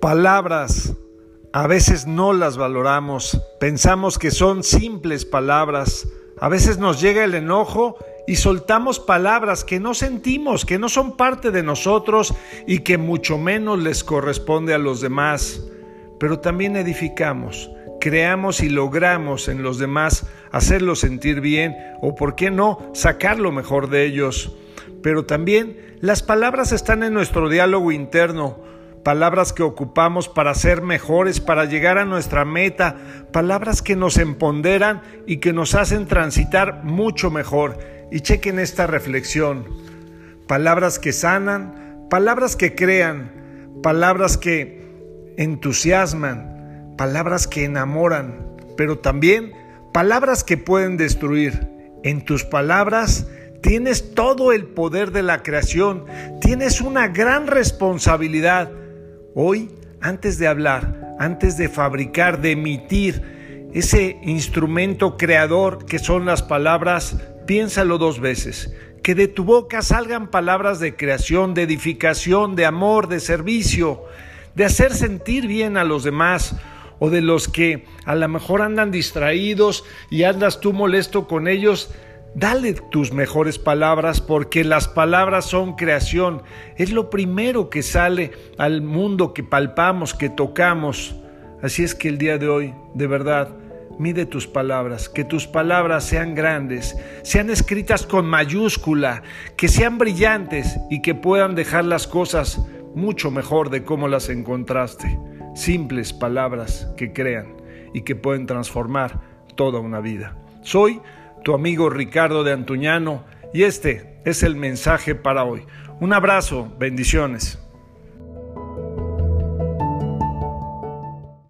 palabras. A veces no las valoramos, pensamos que son simples palabras, a veces nos llega el enojo y soltamos palabras que no sentimos, que no son parte de nosotros y que mucho menos les corresponde a los demás. Pero también edificamos, creamos y logramos en los demás hacerlos sentir bien o, por qué no, sacar lo mejor de ellos. Pero también las palabras están en nuestro diálogo interno, palabras que ocupamos para ser mejores, para llegar a nuestra meta, palabras que nos empoderan y que nos hacen transitar mucho mejor. Y chequen esta reflexión. Palabras que sanan, palabras que crean, palabras que entusiasman, palabras que enamoran, pero también palabras que pueden destruir. En tus palabras tienes todo el poder de la creación, tienes una gran responsabilidad Hoy, antes de hablar, antes de fabricar, de emitir ese instrumento creador que son las palabras, piénsalo dos veces. Que de tu boca salgan palabras de creación, de edificación, de amor, de servicio, de hacer sentir bien a los demás o de los que a lo mejor andan distraídos y andas tú molesto con ellos, Dale tus mejores palabras porque las palabras son creación. Es lo primero que sale al mundo que palpamos, que tocamos. Así es que el día de hoy, de verdad, mide tus palabras, que tus palabras sean grandes, sean escritas con mayúscula, que sean brillantes y que puedan dejar las cosas mucho mejor de cómo las encontraste. Simples palabras que crean y que pueden transformar toda una vida. Soy tu amigo Ricardo de Antuñano y este es el mensaje para hoy. Un abrazo, bendiciones.